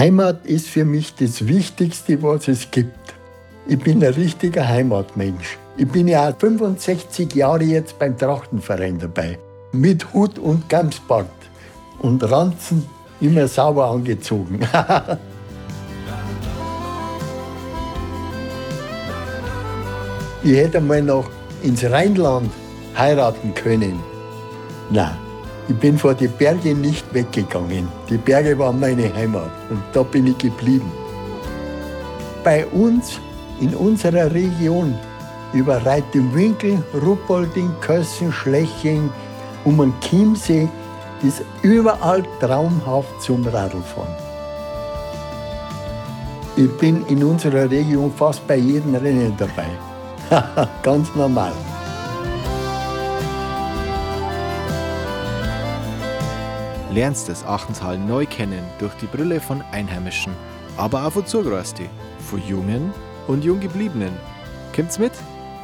Heimat ist für mich das Wichtigste, was es gibt. Ich bin ein richtiger Heimatmensch. Ich bin ja auch 65 Jahre jetzt beim Trachtenverein dabei. Mit Hut und Gamsbart und Ranzen immer sauber angezogen. ich hätte mal noch ins Rheinland heiraten können. Nein, ich bin vor die Berge nicht weggegangen. Die Berge waren meine Heimat und da bin ich geblieben. Bei uns in unserer Region über Reit im Winkel, Ruppolding, Kössen, Schleching, um den Chiemsee ist überall traumhaft zum Radlfahren. Ich bin in unserer Region fast bei jedem Rennen dabei. Ganz normal. Lernst das Achtental neu kennen durch die Brille von Einheimischen, aber auch von Zugereisten, von Jungen und Junggebliebenen. Kommt's mit?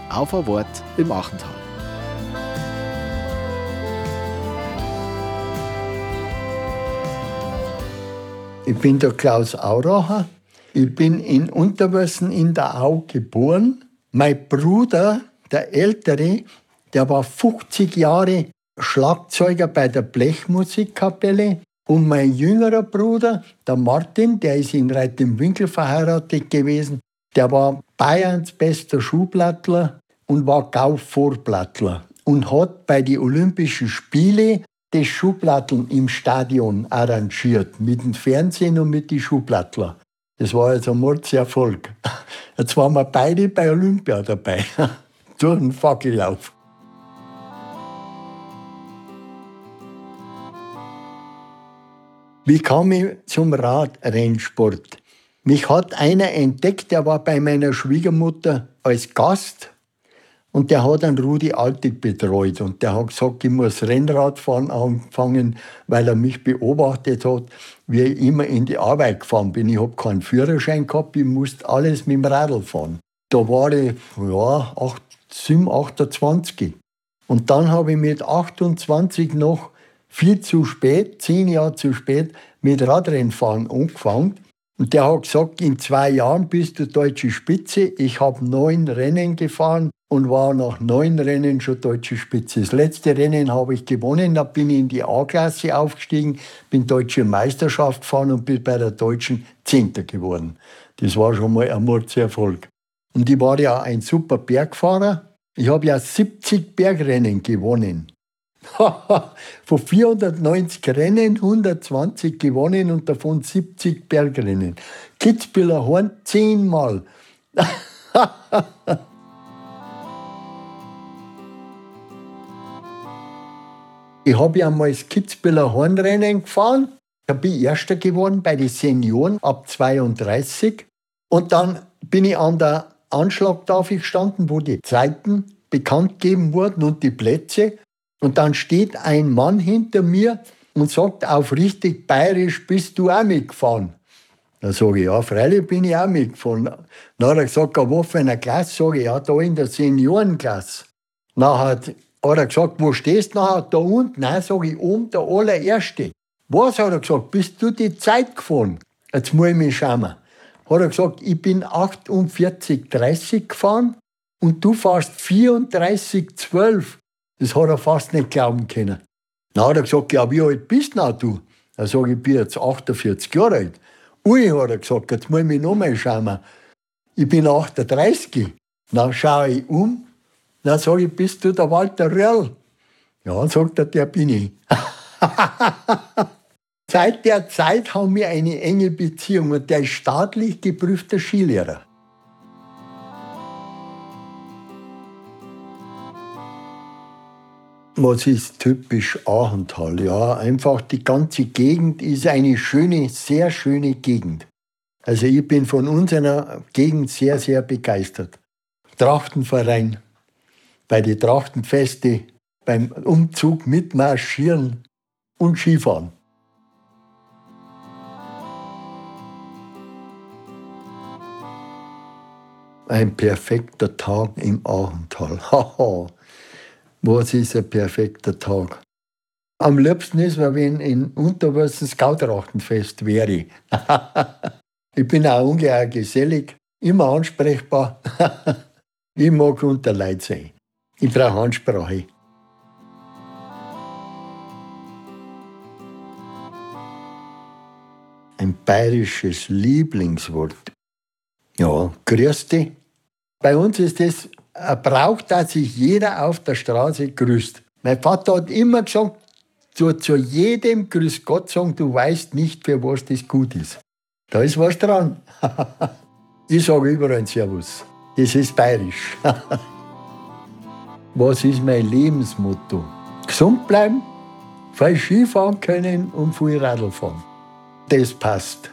Auf ein Wort im Achtental. Ich bin der Klaus Auracher. Ich bin in Unterwössen in der Au geboren. Mein Bruder, der Ältere, der war 50 Jahre Schlagzeuger bei der Blechmusikkapelle. Und mein jüngerer Bruder, der Martin, der ist in Reit verheiratet gewesen, der war Bayerns bester Schuhblattler und war Gauvorplattler und hat bei den Olympischen Spielen das Schuhplatteln im Stadion arrangiert, mit dem Fernsehen und mit den Schuhplattler. Das war also ein Mordserfolg. Jetzt waren wir beide bei Olympia dabei, durch den Fackellauf. Wie kam ich zum Radrennsport? Mich hat einer entdeckt, der war bei meiner Schwiegermutter als Gast und der hat einen Rudi Altig betreut und der hat gesagt, ich muss Rennradfahren anfangen, weil er mich beobachtet hat, wie ich immer in die Arbeit gefahren bin. Ich habe keinen Führerschein gehabt, ich musste alles mit dem Radl fahren. Da war ich ja, 8, 7, 28. Und dann habe ich mit 28 noch viel zu spät, zehn Jahre zu spät, mit Radrennfahren angefangen. Und der hat gesagt, in zwei Jahren bist du deutsche Spitze. Ich habe neun Rennen gefahren und war nach neun Rennen schon deutsche Spitze. Das letzte Rennen habe ich gewonnen, da bin ich in die A-Klasse aufgestiegen, bin deutsche Meisterschaft gefahren und bin bei der deutschen Zehnter geworden. Das war schon mal ein Mordserfolg. Und ich war ja ein super Bergfahrer. Ich habe ja 70 Bergrennen gewonnen. Von 490 Rennen 120 gewonnen und davon 70 Bergrennen. Kitzbühler Horn zehnmal. ich habe ja mal das Kitzbühler Hornrennen gefahren. Da bin ich Erster geworden bei den Senioren ab 32. Und dann bin ich an der Anschlagtafel gestanden, wo die Zeiten bekannt gegeben wurden und die Plätze. Und dann steht ein Mann hinter mir und sagt auf richtig bayerisch, bist du auch mitgefahren? Dann sage ich, ja, freilich bin ich auch mitgefahren. Dann hat er gesagt, wo für eine Klasse? Sage ich, ja, da in der Seniorenklasse. Dann hat er gesagt, wo stehst du nachher? Da unten. Nein, sage ich, oben der allererste. Was hat er gesagt? Bist du die Zeit gefahren? Jetzt muss ich mich schauen. Hat er gesagt, ich bin 48,30 gefahren und du fährst 34,12. Das hat er fast nicht glauben können. Dann hat er gesagt, ja, wie alt bist du? Dann sage ich, ich bin jetzt 48 Jahre alt. Ui, hat er gesagt, jetzt muss ich mich noch mal schauen. Ich bin 38. Dann schaue ich um, dann sage ich, bist du der Walter Röll? Ja, sagt er, der bin ich. Seit der Zeit haben wir eine enge Beziehung und der ist staatlich geprüfter Skilehrer. Was ist typisch Aachental? Ja, einfach die ganze Gegend ist eine schöne, sehr schöne Gegend. Also ich bin von unserer Gegend sehr, sehr begeistert. Trachtenverein, bei den Trachtenfeste, beim Umzug mitmarschieren und Skifahren. Ein perfekter Tag im Aachental. Haha. Was ist ein perfekter Tag? Am liebsten ist mir, wenn in Unterwürzen Skautrachtenfest wäre. ich bin auch ungeheuer gesellig, immer ansprechbar. ich mag unter Leid sein. Ich brauche Ansprache. Ein bayerisches Lieblingswort. Ja, grüß dich. Bei uns ist es ein Brauch, dass sich jeder auf der Straße grüßt. Mein Vater hat immer gesagt, zu, zu jedem Grüß Gott sagen, du weißt nicht, für was das gut ist. Da ist was dran. ich sage überall Servus. Das ist bayerisch. was ist mein Lebensmotto? Gesund bleiben, viel Skifahren können und viel Radl fahren. Das passt.